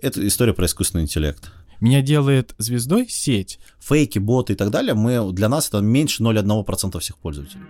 Это история про искусственный интеллект. Меня делает звездой сеть. Фейки, боты и так далее, мы, для нас это меньше 0,1% всех пользователей.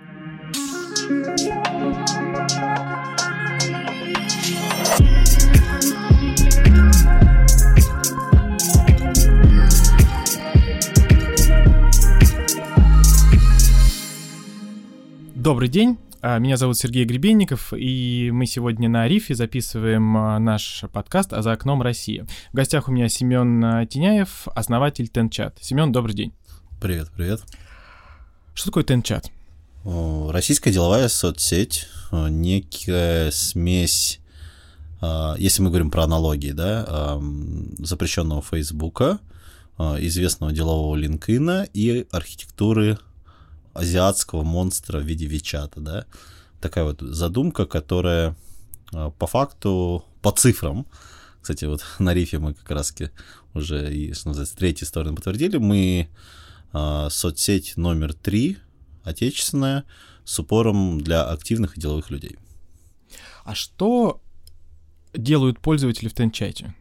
Добрый день. А, меня зовут Сергей Гребенников, и мы сегодня на Рифе записываем а, наш подкаст «А за окном России». В гостях у меня Семен а, Теняев, основатель Тенчат. Семен, добрый день. Привет, привет. Что такое Тенчат? Российская деловая соцсеть, некая смесь, если мы говорим про аналогии, да, запрещенного Фейсбука, известного делового LinkedIn и архитектуры азиатского монстра в виде Вичата, да. Такая вот задумка, которая а, по факту, по цифрам, кстати, вот на рифе мы как раз уже и, что называется, третьей стороны подтвердили, мы э, соцсеть номер три, отечественная, с упором для активных и деловых людей. А что делают пользователи в Тенчате?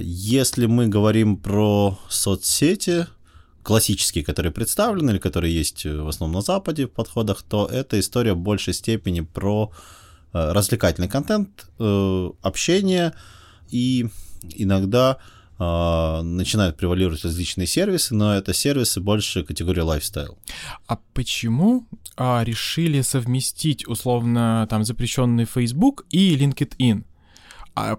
Если мы говорим про соцсети, классические, которые представлены или которые есть э, в основном на Западе в подходах, то это история в большей степени про э, развлекательный контент, э, общение и иногда начинают превалировать различные сервисы, но это сервисы больше категории лайфстайл. А почему а, решили совместить условно там запрещенный Facebook и LinkedIn? А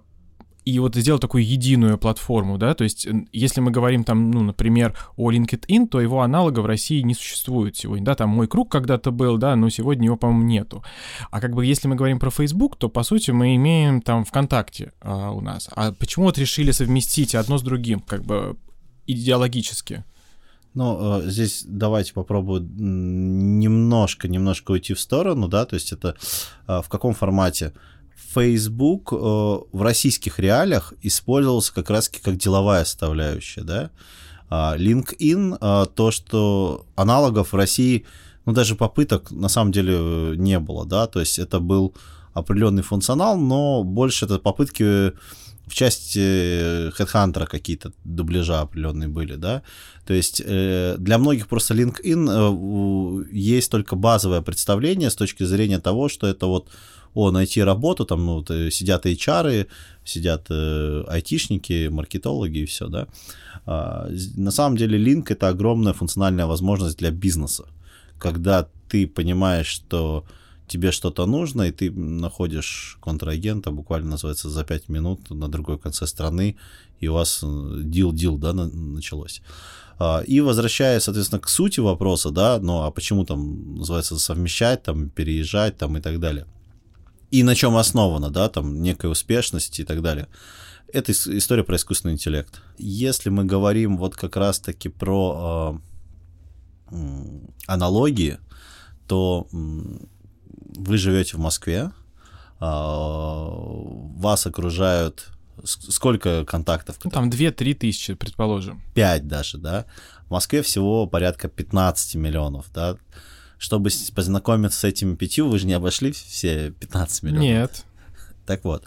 и вот сделать такую единую платформу, да, то есть если мы говорим там, ну, например, о LinkedIn, то его аналога в России не существует сегодня, да, там мой круг когда-то был, да, но сегодня его, по-моему, нету. А как бы если мы говорим про Facebook, то, по сути, мы имеем там ВКонтакте а, у нас. А почему вот решили совместить одно с другим, как бы идеологически? Ну, э, здесь давайте попробую немножко, немножко уйти в сторону, да, то есть это э, в каком формате? Facebook э, в российских реалиях использовался как раз как деловая составляющая, да. А LinkedIn, э, то, что аналогов в России, ну, даже попыток на самом деле не было, да, то есть это был определенный функционал, но больше это попытки в части HeadHunter какие-то дубляжа определенные были, да. То есть э, для многих просто LinkedIn э, есть только базовое представление с точки зрения того, что это вот о, найти работу, там ну, вот, э, сидят HR, сидят э, айтишники, маркетологи и все, да. А, на самом деле Link — это огромная функциональная возможность для бизнеса, когда ты понимаешь, что тебе что-то нужно, и ты находишь контрагента, буквально называется, за 5 минут на другой конце страны, и у вас дил-дил, э, да, началось. А, и возвращаясь, соответственно, к сути вопроса, да, ну а почему там называется совмещать, там переезжать, там и так далее и на чем основана, да, там некая успешность и так далее. Это история про искусственный интеллект. Если мы говорим вот как раз-таки про э, аналогии, то вы живете в Москве, э, вас окружают сколько контактов? Ну, там 2-3 тысячи, предположим. 5 даже, да. В Москве всего порядка 15 миллионов, да чтобы познакомиться с этими пятью, вы же не обошли все 15 миллионов. Нет. Так вот.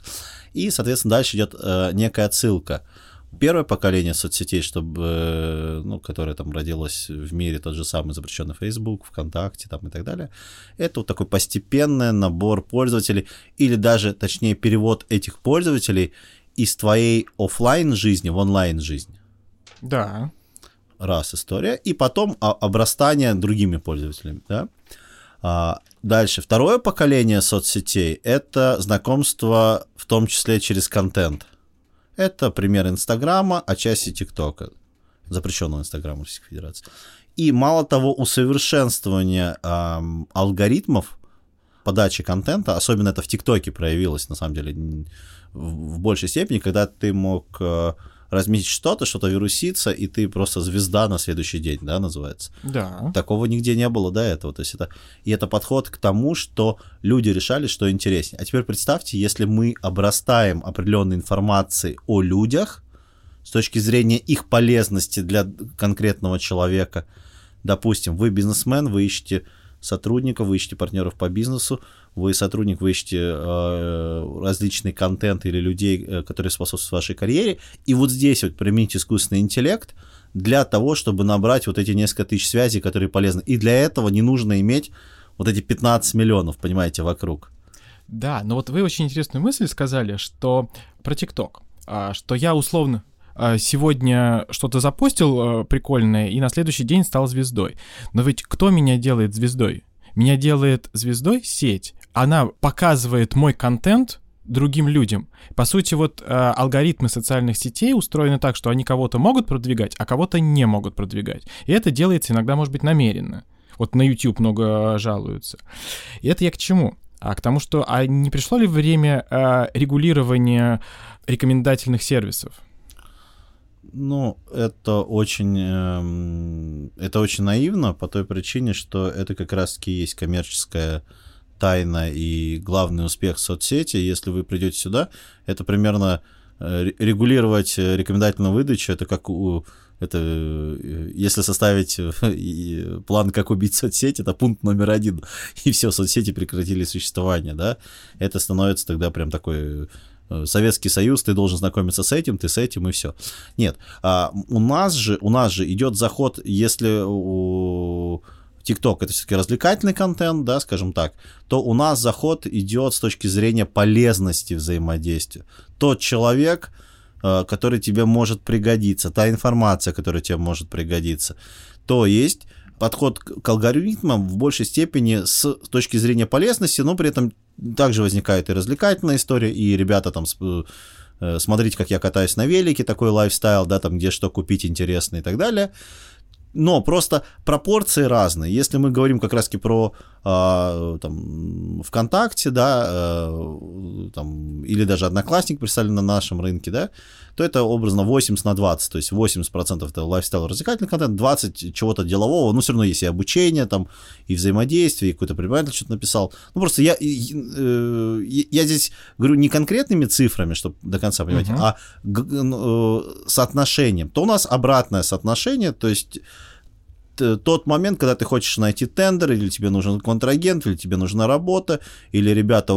И, соответственно, дальше идет э, некая отсылка. Первое поколение соцсетей, чтобы, э, ну, которое там родилось в мире, тот же самый запрещенный Facebook, ВКонтакте там и так далее, это вот такой постепенный набор пользователей, или даже, точнее, перевод этих пользователей из твоей офлайн жизни в онлайн жизнь. Да раз история, и потом обрастание другими пользователями, да. А, дальше, второе поколение соцсетей — это знакомство в том числе через контент. Это пример Инстаграма, а части ТикТока, запрещенного Инстаграма Российской Федерации. И мало того, усовершенствование эм, алгоритмов подачи контента, особенно это в ТикТоке проявилось, на самом деле, в большей степени, когда ты мог э, разметить что-то, что-то вирусится, и ты просто звезда на следующий день, да, называется. Да. Такого нигде не было до этого. То есть это, и это подход к тому, что люди решали, что интереснее. А теперь представьте, если мы обрастаем определенной информацией о людях с точки зрения их полезности для конкретного человека. Допустим, вы бизнесмен, вы ищете сотрудников, вы ищете партнеров по бизнесу, вы сотрудник, вы ищете э, различный контент или людей, э, которые способствуют вашей карьере, и вот здесь вот применить искусственный интеллект для того, чтобы набрать вот эти несколько тысяч связей, которые полезны. И для этого не нужно иметь вот эти 15 миллионов, понимаете, вокруг. Да, но вот вы очень интересную мысль сказали, что про ТикТок, а, что я условно а, сегодня что-то запустил а, прикольное и на следующий день стал звездой. Но ведь кто меня делает звездой? Меня делает звездой сеть. Она показывает мой контент другим людям. По сути, вот э, алгоритмы социальных сетей устроены так, что они кого-то могут продвигать, а кого-то не могут продвигать. И это делается иногда, может быть, намеренно. Вот на YouTube много жалуются. И это я к чему? А к тому, что а не пришло ли время э, регулирования рекомендательных сервисов? Ну, это очень, э, это очень наивно по той причине, что это как раз-таки есть коммерческая тайна и главный успех соцсети. Если вы придете сюда, это примерно э, регулировать рекомендательную выдачу, это как у это э, если составить э, план, как убить соцсети, это пункт номер один. И все, соцсети прекратили существование, да. Это становится тогда прям такой э, Советский Союз, ты должен знакомиться с этим, ты с этим и все. Нет, а у нас же, у нас же идет заход, если у TikTok это все-таки развлекательный контент, да, скажем так, то у нас заход идет с точки зрения полезности взаимодействия. Тот человек, Э, который тебе может пригодиться, та информация, которая тебе может пригодиться. То есть подход к алгоритмам в большей степени с точки зрения полезности, но при этом также возникает и развлекательная история, и ребята там э, смотрите, как я катаюсь на велике, такой лайфстайл, да, там где что купить интересно и так далее. Но просто пропорции разные. Если мы говорим как раз-таки про э, там, ВКонтакте, да, э, там, или даже Одноклассник представлен на нашем рынке, да, то это образно 80 на 20, то есть 80% это лайфстайл развлекательный контент, 20 чего-то делового, ну, все равно есть и обучение, там, и взаимодействие, и какой-то преподаватель что-то написал. Ну, просто я, э, я здесь говорю не конкретными цифрами, чтобы до конца понимать, uh-huh. а э, соотношением. То у нас обратное соотношение, то есть тот момент, когда ты хочешь найти тендер, или тебе нужен контрагент, или тебе нужна работа, или ребята,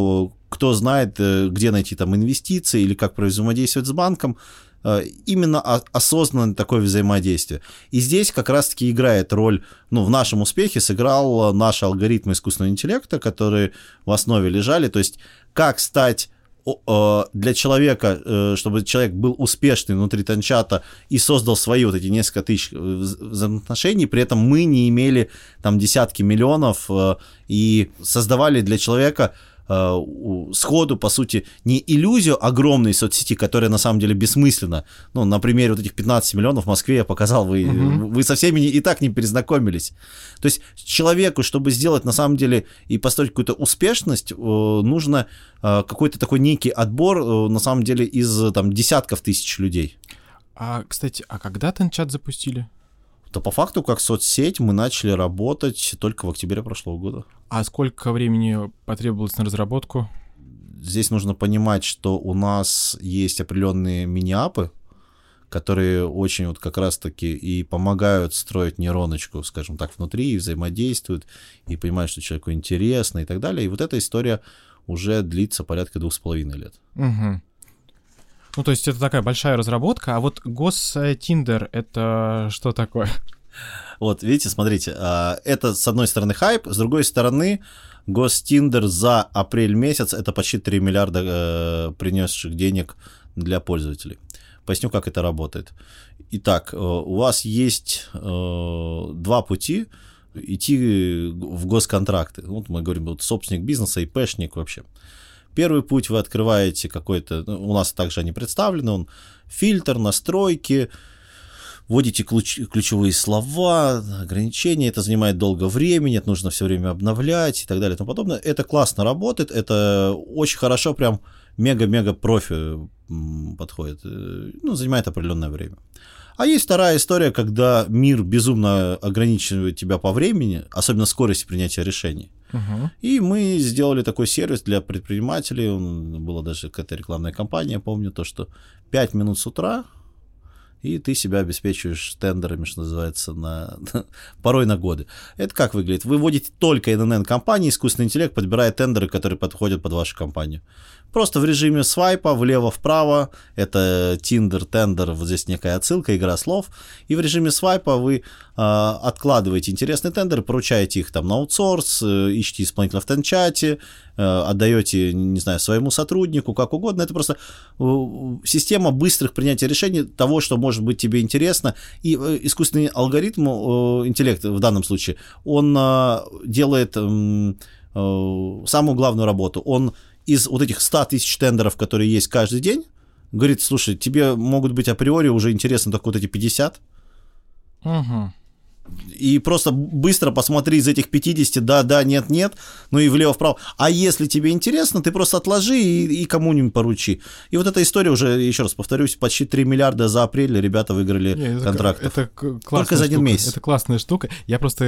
кто знает, э, где найти там инвестиции, или как взаимодействовать с банком, э, именно осознанное такое взаимодействие. И здесь как раз-таки играет роль, ну, в нашем успехе сыграл наш алгоритм искусственного интеллекта, которые в основе лежали, то есть как стать для человека, э, чтобы человек был успешный внутри танчата и создал свои вот эти несколько тысяч э, взаимоотношений, при этом мы не имели там десятки миллионов э, и создавали для человека э, сходу, по сути, не иллюзию огромной соцсети, которая на самом деле бессмысленна. Ну, на примере вот этих 15 миллионов в Москве я показал, вы, угу. вы со всеми и так не перезнакомились. То есть человеку, чтобы сделать на самом деле и построить какую-то успешность, э, нужно э, какой-то такой некий отбор, э, на самом деле, из там десятков тысяч людей. А, кстати, а когда Тенчат запустили? То по факту, как соцсеть, мы начали работать только в октябре прошлого года. А сколько времени потребовалось на разработку? Здесь нужно понимать, что у нас есть определенные мини-апы, которые очень вот как раз-таки и помогают строить нейроночку, скажем так, внутри, и взаимодействуют, и понимают, что человеку интересно и так далее. И вот эта история уже длится порядка двух с половиной лет. Угу. Ну, то есть это такая большая разработка, а вот гос-тиндер — это что такое? Вот, видите, смотрите, а, это с одной стороны хайп, с другой стороны гостиндер за апрель месяц это почти 3 миллиарда э, принесших денег для пользователей. Поясню, как это работает. Итак, э, у вас есть э, два пути идти в госконтракты. Вот мы говорим, вот собственник бизнеса, и ИПшник вообще. Первый путь вы открываете какой-то, ну, у нас также они представлены, он фильтр, настройки, вводите ключ, ключевые слова, ограничения, это занимает долго времени, это нужно все время обновлять и так далее и тому подобное. Это классно работает, это очень хорошо, прям мега-мега профи подходит, э, ну, занимает определенное время. А есть вторая история, когда мир безумно ограничивает тебя по времени, особенно скорости принятия решений. Uh-huh. И мы сделали такой сервис для предпринимателей. Была даже какая-то рекламная кампания, помню, то, что 5 минут с утра и ты себя обеспечиваешь тендерами, что называется, на, порой на годы. Это как выглядит? Вы вводите только NNN-компании, искусственный интеллект подбирает тендеры, которые подходят под вашу компанию. Просто в режиме свайпа влево-вправо, это Tinder, тендер, вот здесь некая отсылка, игра слов, и в режиме свайпа вы э, откладываете интересные тендеры, поручаете их там на аутсорс, э, ищете исполнителя в тенчате, э, отдаете, не знаю, своему сотруднику, как угодно. Это просто э, система быстрых принятия решений того, что может быть тебе интересно, и э, искусственный алгоритм, э, интеллект в данном случае, он э, делает э, э, самую главную работу, он из вот этих 100 тысяч тендеров, которые есть каждый день, говорит, слушай, тебе могут быть априори уже интересны только вот эти 50. Угу. И просто быстро посмотри из этих 50, да, да, нет, нет, ну и влево-вправо. А если тебе интересно, ты просто отложи и, и кому-нибудь поручи. И вот эта история уже, еще раз повторюсь, почти 3 миллиарда за апрель ребята выиграли Не, это, контрактов. Это Только за один штука. месяц. Это классная штука. Я просто,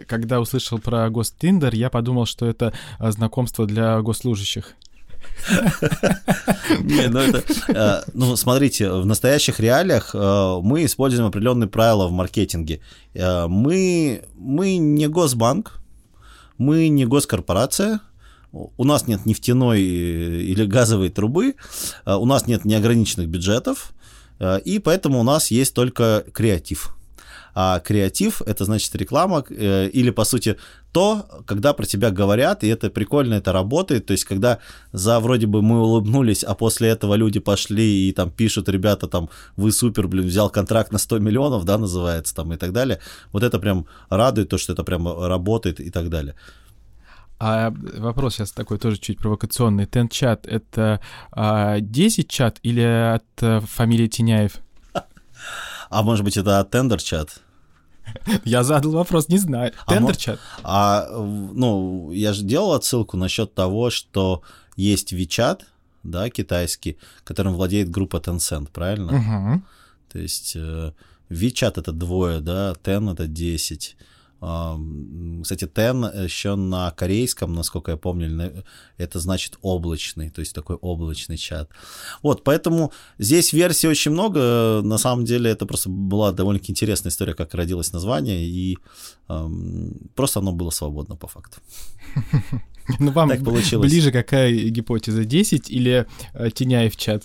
э, когда услышал про Гостиндер, я подумал, что это э, знакомство для госслужащих. Не, ну это, э, ну смотрите, в настоящих реалиях э, мы используем определенные правила в маркетинге. Э, мы, мы не госбанк, мы не госкорпорация, у нас нет нефтяной или газовой трубы, у нас нет неограниченных бюджетов, и поэтому у нас есть только креатив. А креатив — это значит реклама э, или, по сути, то, когда про тебя говорят, и это прикольно, это работает. То есть, когда за вроде бы мы улыбнулись, а после этого люди пошли и там пишут, ребята, там, вы супер, блин, взял контракт на 100 миллионов, да, называется, там, и так далее. Вот это прям радует, то, что это прям работает и так далее. А вопрос сейчас такой тоже чуть провокационный. Тен-чат — это а, 10 чат или от а, фамилии Тиняев? А может быть, это от тендер-чат? Я задал вопрос, не знаю. Тендер-чат. А, а, ну, я же делал отсылку насчет того, что есть WeChat, да, китайский, которым владеет группа Tencent, правильно? Угу. То есть э, WeChat это двое, да, Ten это 10. Кстати, тен еще на корейском, насколько я помню, это значит облачный, то есть такой облачный чат. Вот, поэтому здесь версий очень много. На самом деле это просто была довольно-таки интересная история, как родилось название, и эм, просто оно было свободно по факту. Ну, вам так получилось. ближе какая гипотеза, 10 или э, Теняев чат?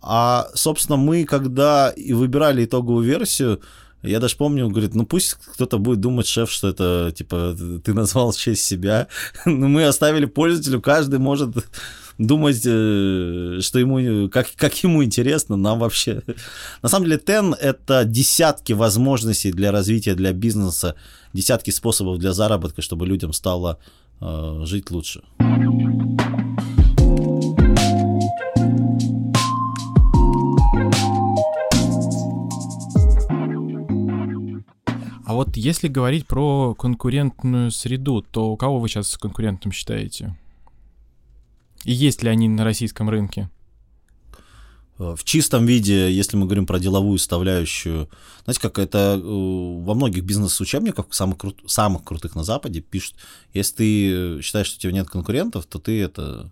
А, собственно, мы, когда и выбирали итоговую версию, я даже помню, говорит, ну пусть кто-то будет думать, шеф, что это, типа, ты назвал в честь себя. Но мы оставили пользователю, каждый может думать, э, что ему, как, как ему интересно, нам вообще. На самом деле, TEN — это десятки возможностей для развития, для бизнеса, десятки способов для заработка, чтобы людям стало э, жить лучше. Вот если говорить про конкурентную среду, то кого вы сейчас конкурентом считаете? И есть ли они на российском рынке? В чистом виде, если мы говорим про деловую составляющую, знаете, как это э, во многих бизнес-учебниках, самых, крут, самых крутых на Западе, пишут, если ты считаешь, что у тебя нет конкурентов, то ты это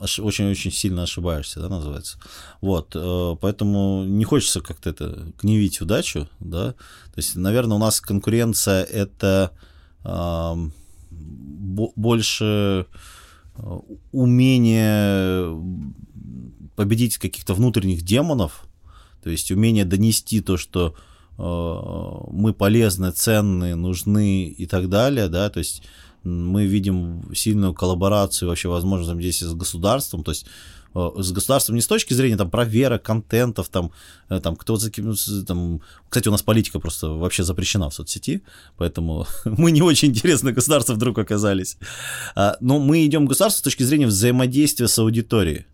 очень-очень сильно ошибаешься, да, называется. Вот, э, поэтому не хочется как-то это гневить удачу, да. То есть, наверное, у нас конкуренция это больше э, умение победить каких-то внутренних демонов, то есть умение донести то, что э, мы полезны, ценны, нужны и так далее, да, то есть мы видим сильную коллаборацию, вообще, возможно, взаимодействие с государством, то есть э, с государством не с точки зрения там проверок контентов, там, э, там кто за там, кстати, у нас политика просто вообще запрещена в соцсети, поэтому мы не очень интересно государство вдруг оказались. А, но мы идем к государству с точки зрения взаимодействия с аудиторией.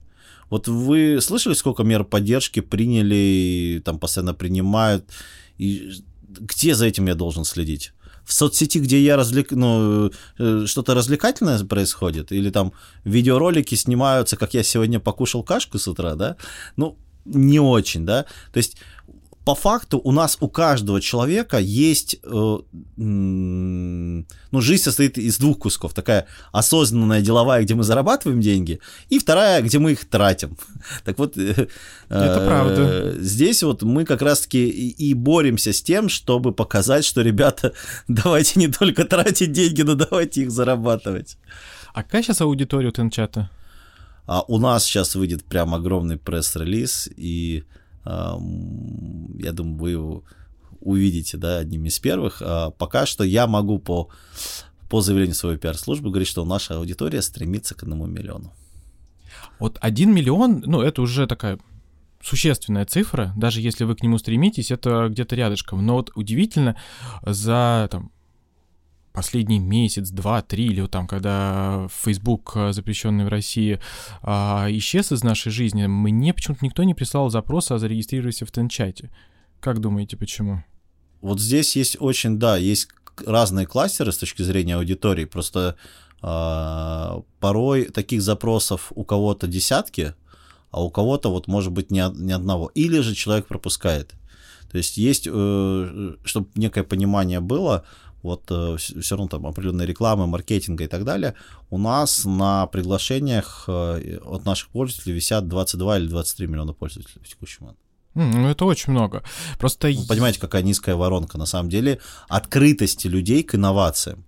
Вот вы слышали, сколько мер поддержки приняли, там постоянно принимают, и где за этим я должен следить? В соцсети, где я развлек, ну, э, что-то развлекательное происходит, или там видеоролики снимаются, как я сегодня покушал кашку с утра, да, ну, не очень, да, то есть по факту у нас у каждого человека есть, э, ну, жизнь состоит из двух кусков. Такая осознанная деловая, где мы зарабатываем деньги, и вторая, где мы их тратим. Так вот, э, это э, правда. Здесь вот мы как раз-таки и, и боремся с тем, чтобы показать, что, ребята, давайте не только тратить деньги, но давайте их зарабатывать. А какая сейчас аудитория у Тенчата? А у нас сейчас выйдет прям огромный пресс-релиз, и я думаю, вы его увидите, да, одним из первых. А пока что я могу по, по заявлению своей пиар-службы говорить, что наша аудитория стремится к одному миллиону. Вот один миллион, ну, это уже такая существенная цифра, даже если вы к нему стремитесь, это где-то рядышком. Но вот удивительно, за там, последний месяц, два, три, или вот там, когда Facebook, э, запрещенный в России, а, исчез из нашей жизни, мне почему-то никто не прислал запроса, а зарегистрируйся в Тенчате. Как думаете, почему? Вот здесь есть очень, да, есть разные кластеры с точки зрения аудитории, просто э, порой таких запросов у кого-то десятки, а у кого-то вот может быть ни, ни одного. Или же человек пропускает. То есть есть, э, чтобы некое понимание было, вот э, все равно там определенная реклама, маркетинга и так далее, у нас на приглашениях э, от наших пользователей висят 22 или 23 миллиона пользователей в текущий момент. Ну, это очень много. Просто... Вы понимаете, какая низкая воронка, на самом деле, открытости людей к инновациям.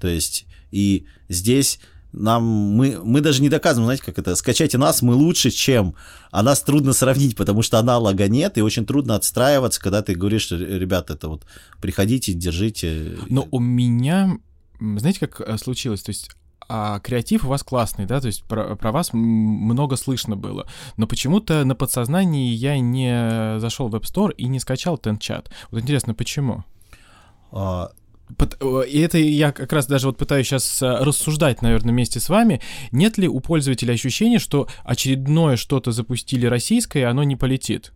То есть, и здесь нам мы, мы даже не доказываем, знаете, как это, скачайте нас, мы лучше, чем, а нас трудно сравнить, потому что аналога нет, и очень трудно отстраиваться, когда ты говоришь, ребята, это вот приходите, держите. Но у меня, знаете, как э, случилось, то есть а креатив у вас классный, да, то есть про, про вас много слышно было, но почему-то на подсознании я не зашел в App Store и не скачал TenChat. Вот интересно, почему? А, и это я как раз даже вот пытаюсь сейчас э, рассуждать, наверное, вместе с вами. Нет ли у пользователя ощущения, что очередное что-то запустили российское, и оно не полетит?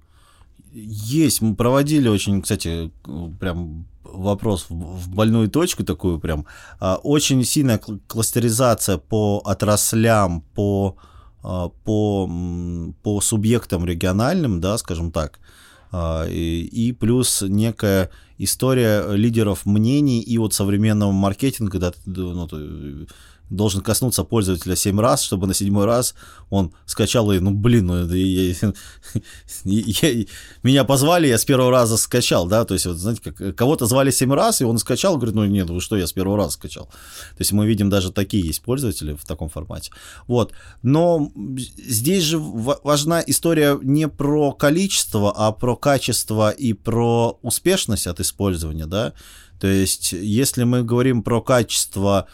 Есть. Мы проводили очень, кстати, прям вопрос в больную точку такую прям. А, очень сильная кластеризация по отраслям, по, а, по, по субъектам региональным, да, скажем так. А, и, плюс некая история лидеров мнений и вот современного маркетинга, ты, ну, должен коснуться пользователя 7 раз, чтобы на седьмой раз он скачал и, ну, блин, ну, я, я, я, меня позвали, я с первого раза скачал, да, то есть, вот, знаете, как, кого-то звали 7 раз, и он скачал, говорит, ну, нет, вы что, я с первого раза скачал. То есть, мы видим, даже такие есть пользователи в таком формате. Вот, но здесь же важна история не про количество, а про качество и про успешность от использования, да, то есть, если мы говорим про качество,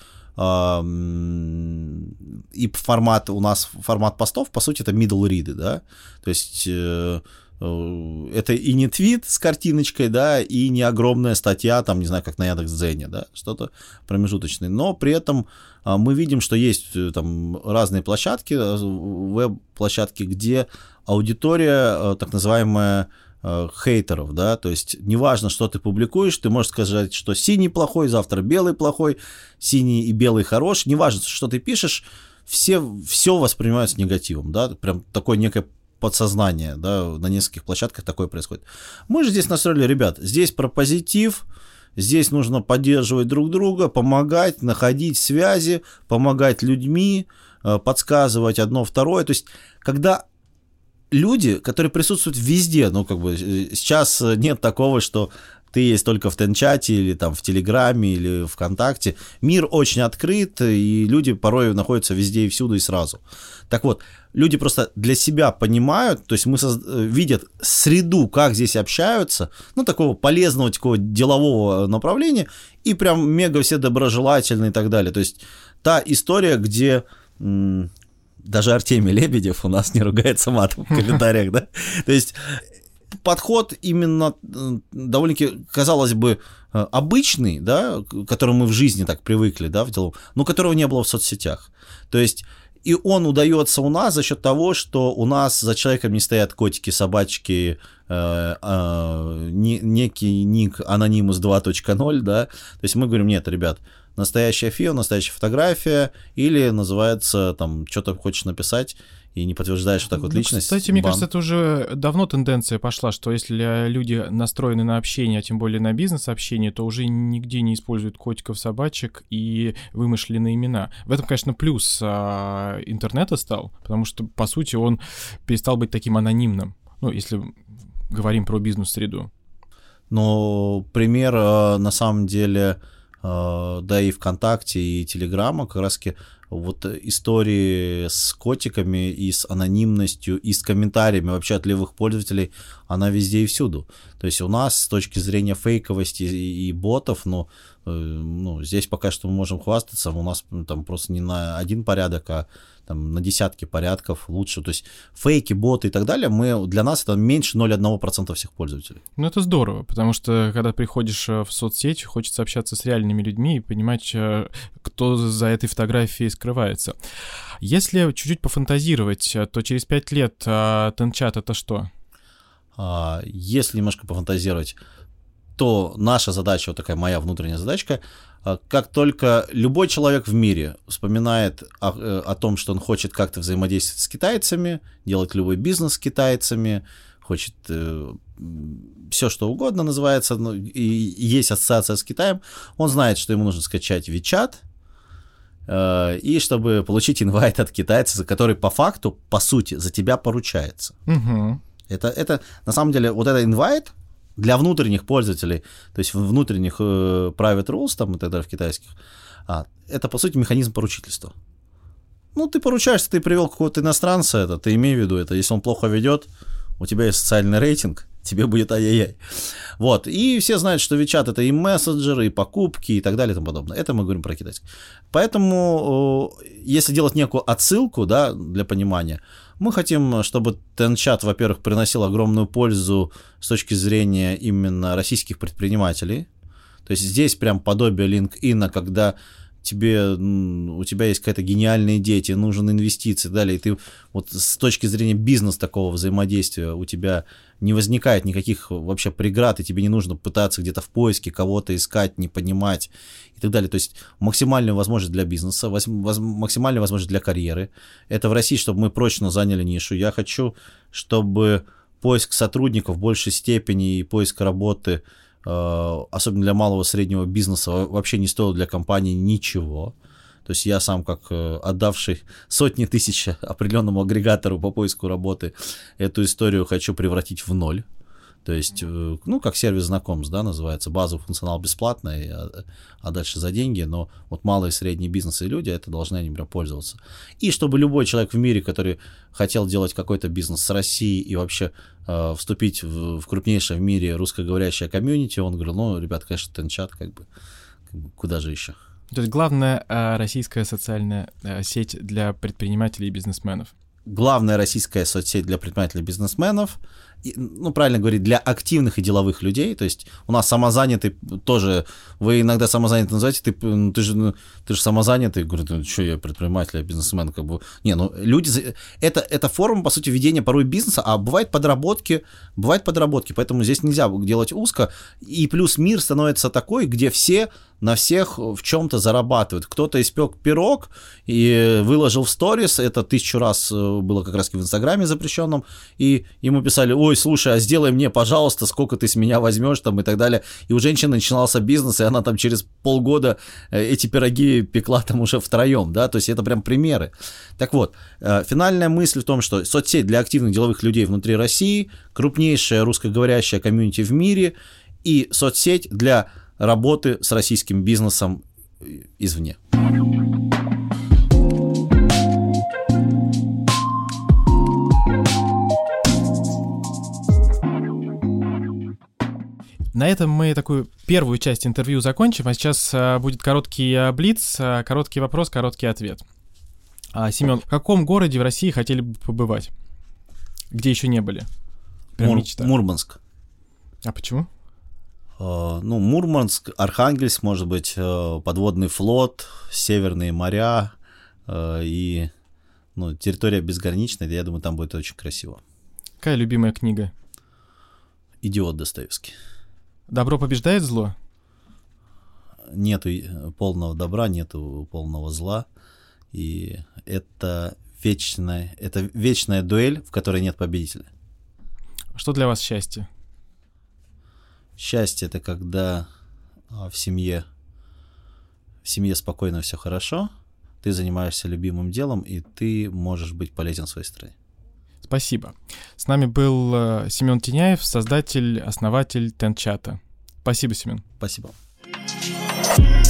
и формат у нас формат постов, по сути, это middle read, да, то есть э, э, это и не твит с картиночкой, да, и не огромная статья, там, не знаю, как на Яндекс.Дзене, да, что-то промежуточное, но при этом а, мы видим, что есть э, там разные площадки, веб-площадки, где аудитория, так называемая, Э, хейтеров, да, то есть неважно, что ты публикуешь, ты можешь сказать, что синий плохой, завтра белый плохой, синий и белый хорош, неважно, что ты пишешь, все, все воспринимаются негативом, да, прям такое некое подсознание, да, на нескольких площадках такое происходит. Мы же здесь настроили, ребят, здесь про позитив, здесь нужно поддерживать друг друга, помогать, находить связи, помогать людьми, э, подсказывать одно, второе, то есть когда люди, которые присутствуют везде, ну, как бы, э, сейчас нет такого, что ты есть только в Тенчате или там в Телеграме или ВКонтакте. Мир очень открыт, и люди порой находятся везде и всюду и сразу. Так вот, люди просто для себя понимают, то есть мы соз... Э, видят среду, как здесь общаются, ну, такого полезного, такого делового направления, и прям мега все доброжелательные и так далее. То есть та история, где даже Артемий Лебедев у нас не ругается матом в комментариях, да? То есть подход именно э, довольно-таки, казалось бы, э, обычный, да, к которому мы в жизни так привыкли, да, в делу, но которого не было в соцсетях. То есть и он удается у нас за счет того, что у нас за человеком не стоят котики, собачки, э, э, не, некий ник анонимус 2.0, да. То есть мы говорим, нет, ребят, настоящая фио, настоящая фотография, или называется там, что-то хочешь написать, и не подтверждаешь вот так вот Ну, личность. Кстати, мне бан. кажется, это уже давно тенденция пошла, что если люди настроены на общение, а тем более на бизнес-общение, то уже нигде не используют котиков, собачек и вымышленные имена. В этом, конечно, плюс а, интернета стал, потому что, по сути, он перестал быть таким анонимным. Ну, если говорим про бизнес-среду. Но пример э, на самом деле, э, да и ВКонтакте, и Телеграма как раз вот истории с котиками и с анонимностью, и с комментариями вообще от левых пользователей, она везде и всюду. То есть у нас с точки зрения фейковости и, и ботов, ну, э, ну, здесь пока что мы можем хвастаться, у нас ну, там просто не на один порядок, а там на десятки порядков лучше. То есть фейки, боты и так далее, мы, для нас это меньше 0,1% всех пользователей. Ну, это здорово, потому что, когда приходишь э, в соцсеть, хочется общаться с реальными людьми и понимать, э, кто за этой фотографией скрывается. Если чуть-чуть пофантазировать, э, то через пять лет а, Тенчат — это что? А, Если немножко пофантазировать, то наша задача, вот такая моя внутренняя задачка, а, как только любой человек в мире вспоминает о, э, о том, что он хочет как-то взаимодействовать с китайцами, делать любой бизнес с китайцами, хочет все что угодно называется, ну, и, есть ассоциация с Китаем, он знает, что ему нужно скачать WeChat, э, и чтобы получить инвайт от китайца, который по факту, по сути, за тебя поручается. Угу. Это, это на самом деле, вот этот инвайт для внутренних пользователей, то есть внутренних э, private rules там и так далее в китайских, а, это по сути механизм поручительства. Ну, ты поручаешься, ты привел какого-то иностранца, это, ты имей в виду это, если он плохо ведет, у тебя есть социальный рейтинг, тебе будет ай-яй-яй. Вот, и все знают, что WeChat это и мессенджеры, и покупки, и так далее, и тому подобное. Это мы говорим про китайский. Поэтому, если делать некую отсылку, да, для понимания, мы хотим, чтобы Тенчат, во-первых, приносил огромную пользу с точки зрения именно российских предпринимателей. То есть здесь прям подобие LinkedIn, когда тебе, у тебя есть какая-то гениальная идея, тебе нужны инвестиции и далее, и ты вот с точки зрения бизнес такого взаимодействия у тебя не возникает никаких вообще преград, и тебе не нужно пытаться где-то в поиске кого-то искать, не понимать и так далее. То есть максимальная возможность для бизнеса, максимальная возможность для карьеры. Это в России, чтобы мы прочно заняли нишу. Я хочу, чтобы поиск сотрудников в большей степени и поиск работы – особенно для малого среднего бизнеса, вообще не стоило для компании ничего. То есть я сам, как отдавший сотни тысяч определенному агрегатору по поиску работы, эту историю хочу превратить в ноль. То есть, ну, как сервис знакомств, да, называется, базовый функционал бесплатный, а, а дальше за деньги, но вот малые и средние бизнесы и люди, это должны они прям пользоваться. И чтобы любой человек в мире, который хотел делать какой-то бизнес с Россией и вообще э, вступить в, в крупнейшее в мире русскоговорящее комьюнити, он говорил, ну, ребят, конечно, Тенчат, как бы, как бы куда же еще? То есть главная э, российская социальная э, сеть для предпринимателей и бизнесменов. Главная российская соцсеть для предпринимателей и бизнесменов – ну, правильно говорить, для активных и деловых людей. То есть у нас самозанятый тоже, вы иногда самозанятый называете, ты, ну, ты же, ну, ты же самозанятый, говорю, ну, что я предприниматель, я бизнесмен, как бы. Не, ну, люди, это, это форма, по сути, ведения порой бизнеса, а бывает подработки, бывает подработки, поэтому здесь нельзя делать узко. И плюс мир становится такой, где все на всех в чем-то зарабатывают. Кто-то испек пирог и выложил в сторис, это тысячу раз э, было как раз в Инстаграме запрещенном, и ему писали, ой, слушай, а сделай мне, пожалуйста, сколько ты с меня возьмешь там и так далее. И у женщины начинался бизнес, и она там через полгода э, эти пироги пекла там уже втроем, да, то есть это прям примеры. Так вот, э, финальная мысль в том, что соцсеть для активных деловых людей внутри России, крупнейшая русскоговорящая комьюнити в мире и соцсеть для работы с российским бизнесом извне. На этом мы такую первую часть интервью закончим, а сейчас а, будет короткий а, блиц, а, короткий вопрос, короткий ответ. А, Семен, в каком городе в России хотели бы побывать? Где еще не были? Прям Мур- мечта. Мурманск. А почему? Uh, ну, Мурманск, Архангельск, может быть, подводный флот, северные моря и ну, территория безграничная, я думаю, там будет очень красиво. Какая любимая книга? Идиот Достоевский. Добро побеждает зло? Нету полного добра, нету полного зла. И это вечная, это вечная дуэль, в которой нет победителя. Что для вас счастье? Счастье это когда а, в семье в семье спокойно все хорошо, ты занимаешься любимым делом, и ты можешь быть полезен своей стране. Спасибо. С нами был э, Семен Теняев, создатель, основатель Тенчата. Спасибо, Семен. Спасибо. thank you